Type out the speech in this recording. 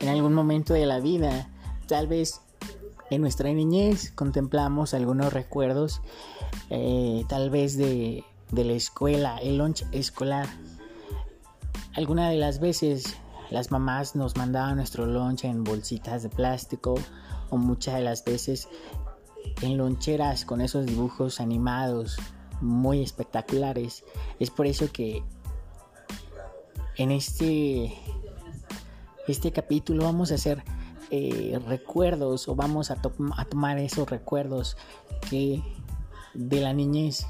en algún momento de la vida, tal vez en nuestra niñez contemplamos algunos recuerdos, eh, tal vez de, de la escuela, el lunch escolar. Alguna de las veces las mamás nos mandaban nuestro lunch en bolsitas de plástico o muchas de las veces en loncheras con esos dibujos animados muy espectaculares. Es por eso que en este, este capítulo vamos a hacer eh, recuerdos o vamos a, a tomar esos recuerdos que de la niñez